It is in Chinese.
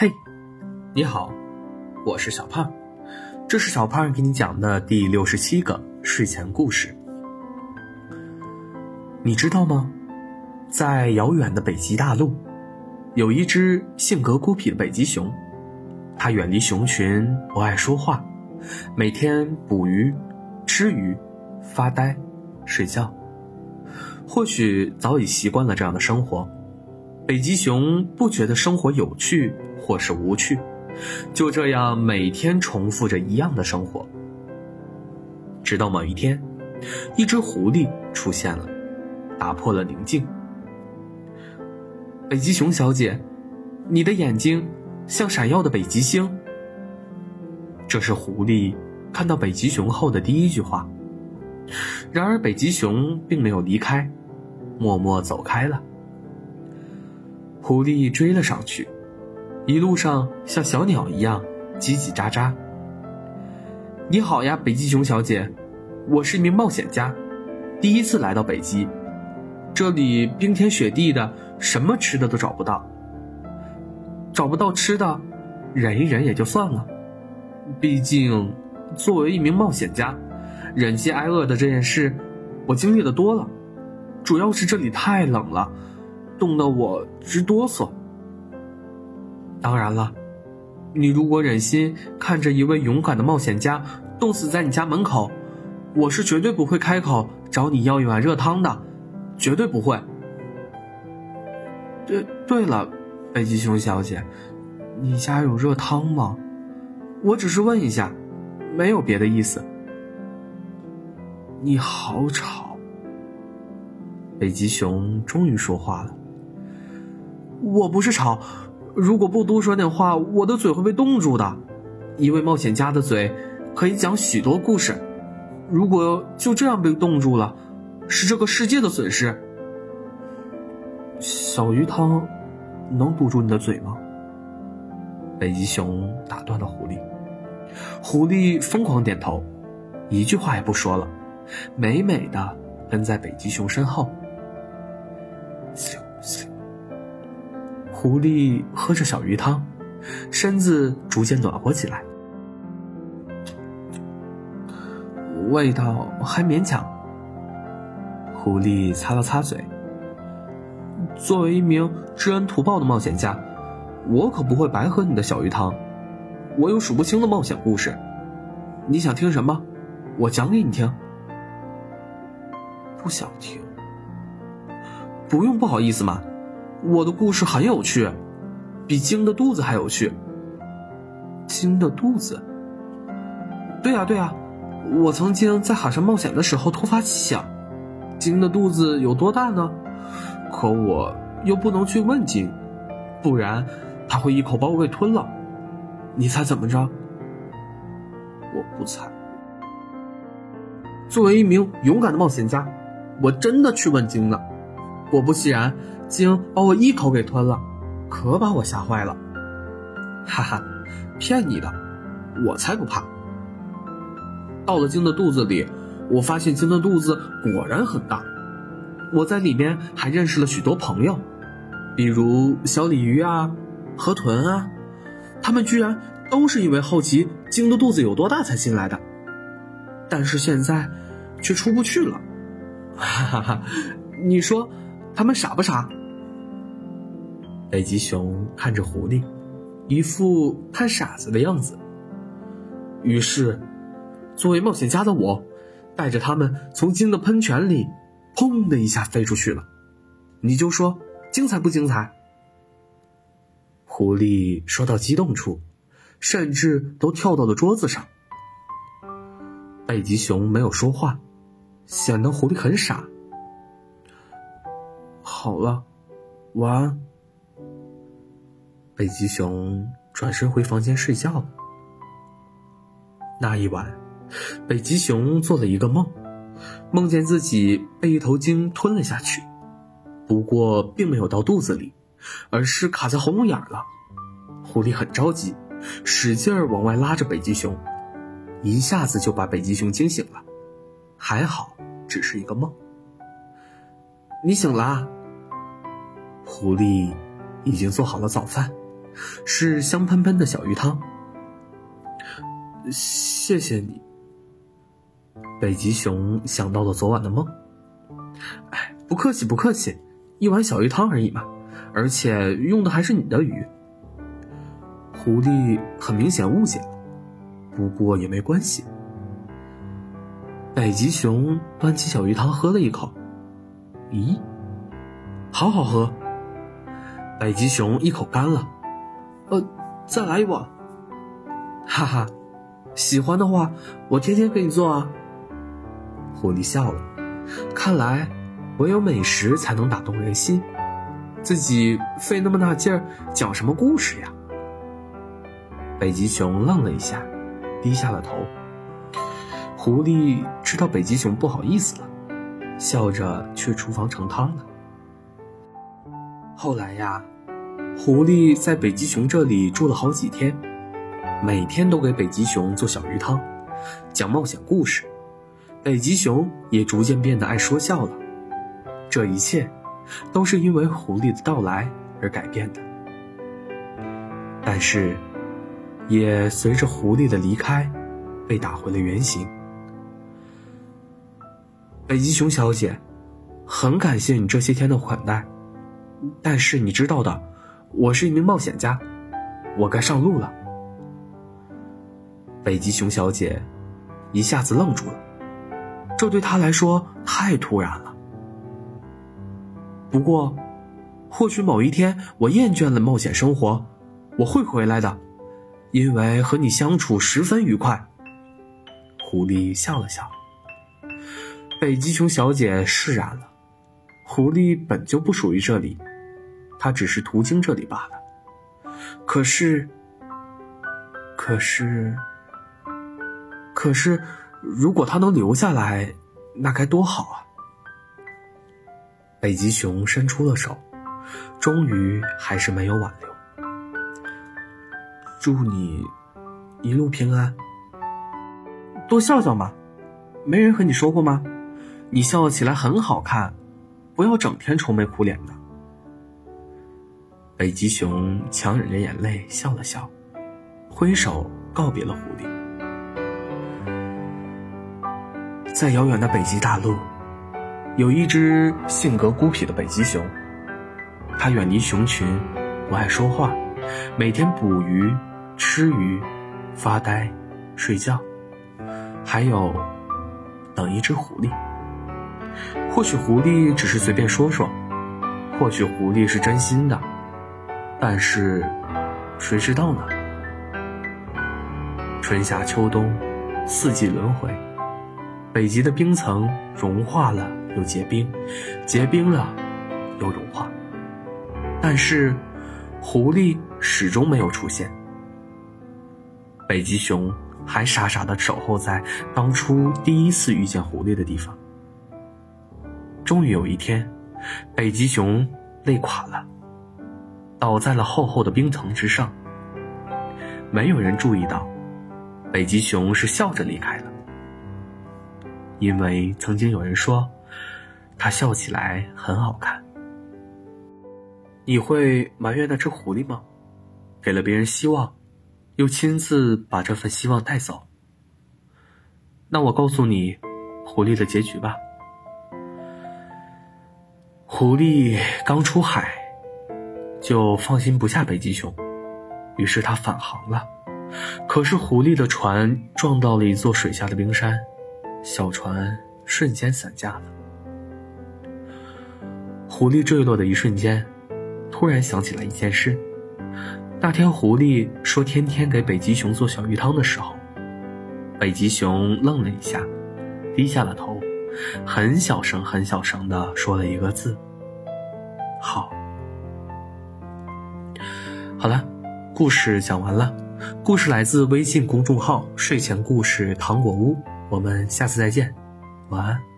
嘿，你好，我是小胖，这是小胖给你讲的第六十七个睡前故事。你知道吗？在遥远的北极大陆，有一只性格孤僻的北极熊，它远离熊群，不爱说话，每天捕鱼、吃鱼、发呆、睡觉。或许早已习惯了这样的生活，北极熊不觉得生活有趣。或是无趣，就这样每天重复着一样的生活。直到某一天，一只狐狸出现了，打破了宁静。北极熊小姐，你的眼睛像闪耀的北极星。这是狐狸看到北极熊后的第一句话。然而，北极熊并没有离开，默默走开了。狐狸追了上去。一路上像小鸟一样叽叽喳喳。你好呀，北极熊小姐，我是一名冒险家，第一次来到北极，这里冰天雪地的，什么吃的都找不到。找不到吃的，忍一忍也就算了，毕竟作为一名冒险家，忍饥挨饿的这件事，我经历的多了。主要是这里太冷了，冻得我直哆嗦。当然了，你如果忍心看着一位勇敢的冒险家冻死在你家门口，我是绝对不会开口找你要一碗热汤的，绝对不会。对，对了，北极熊小姐，你家有热汤吗？我只是问一下，没有别的意思。你好吵。北极熊终于说话了。我不是吵。如果不多说点话，我的嘴会被冻住的。一位冒险家的嘴可以讲许多故事，如果就这样被冻住了，是这个世界的损失。小鱼汤能堵住你的嘴吗？北极熊打断了狐狸。狐狸疯狂点头，一句话也不说了，美美的跟在北极熊身后。狐狸喝着小鱼汤，身子逐渐暖和起来，味道还勉强。狐狸擦了擦嘴。作为一名知恩图报的冒险家，我可不会白喝你的小鱼汤。我有数不清的冒险故事，你想听什么？我讲给你听。不想听。不用不好意思嘛。我的故事很有趣，比鲸的肚子还有趣。鲸的肚子？对呀对呀，我曾经在海上冒险的时候突发奇想，鲸的肚子有多大呢？可我又不能去问鲸，不然它会一口把我给吞了。你猜怎么着？我不猜。作为一名勇敢的冒险家，我真的去问鲸了。果不其然。鲸把我一口给吞了，可把我吓坏了。哈哈，骗你的，我才不怕。到了鲸的肚子里，我发现鲸的肚子果然很大。我在里面还认识了许多朋友，比如小鲤鱼啊、河豚啊，他们居然都是因为好奇鲸的肚子有多大才进来的。但是现在却出不去了。哈哈哈，你说他们傻不傻？北极熊看着狐狸，一副看傻子的样子。于是，作为冒险家的我，带着他们从金的喷泉里，砰的一下飞出去了。你就说精彩不精彩？狐狸说到激动处，甚至都跳到了桌子上。北极熊没有说话，显得狐狸很傻。好了，晚安。北极熊转身回房间睡觉了。那一晚，北极熊做了一个梦，梦见自己被一头鲸吞了下去，不过并没有到肚子里，而是卡在喉咙眼了。狐狸很着急，使劲儿往外拉着北极熊，一下子就把北极熊惊醒了。还好，只是一个梦。你醒了。狐狸已经做好了早饭。是香喷喷的小鱼汤。谢谢你。北极熊想到了昨晚的梦。哎，不客气，不客气，一碗小鱼汤而已嘛，而且用的还是你的鱼。狐狸很明显误解了，不过也没关系。北极熊端起小鱼汤喝了一口，咦，好好喝。北极熊一口干了，呃，再来一碗。哈哈，喜欢的话，我天天给你做啊。狐狸笑了，看来唯有美食才能打动人心，自己费那么大劲儿讲什么故事呀？北极熊愣了一下，低下了头。狐狸知道北极熊不好意思了，笑着去厨房盛汤了。后来呀，狐狸在北极熊这里住了好几天，每天都给北极熊做小鱼汤，讲冒险故事。北极熊也逐渐变得爱说笑了。这一切，都是因为狐狸的到来而改变的。但是。也随着狐狸的离开，被打回了原形。北极熊小姐，很感谢你这些天的款待，但是你知道的，我是一名冒险家，我该上路了。北极熊小姐一下子愣住了，这对她来说太突然了。不过，或许某一天我厌倦了冒险生活，我会回来的。因为和你相处十分愉快，狐狸笑了笑。北极熊小姐释然了。狐狸本就不属于这里，他只是途经这里罢了。可是，可是，可是，如果他能留下来，那该多好啊！北极熊伸出了手，终于还是没有挽留。祝你一路平安。多笑笑嘛，没人和你说过吗？你笑起来很好看，不要整天愁眉苦脸的。北极熊强忍着眼泪笑了笑，挥手告别了狐狸。在遥远的北极大陆，有一只性格孤僻的北极熊，它远离熊群，不爱说话，每天捕鱼。吃鱼、发呆、睡觉，还有等一只狐狸。或许狐狸只是随便说说，或许狐狸是真心的，但是谁知道呢？春夏秋冬，四季轮回，北极的冰层融化了又结冰，结冰了又融化，但是狐狸始终没有出现。北极熊还傻傻的守候在当初第一次遇见狐狸的地方。终于有一天，北极熊累垮了，倒在了厚厚的冰层之上。没有人注意到，北极熊是笑着离开了，因为曾经有人说，它笑起来很好看。你会埋怨那只狐狸吗？给了别人希望。又亲自把这份希望带走。那我告诉你，狐狸的结局吧。狐狸刚出海，就放心不下北极熊，于是他返航了。可是狐狸的船撞到了一座水下的冰山，小船瞬间散架了。狐狸坠落的一瞬间，突然想起来一件事。那天，狐狸说天天给北极熊做小鱼汤的时候，北极熊愣了一下，低下了头，很小声、很小声的说了一个字：“好。”好了，故事讲完了。故事来自微信公众号“睡前故事糖果屋”，我们下次再见，晚安。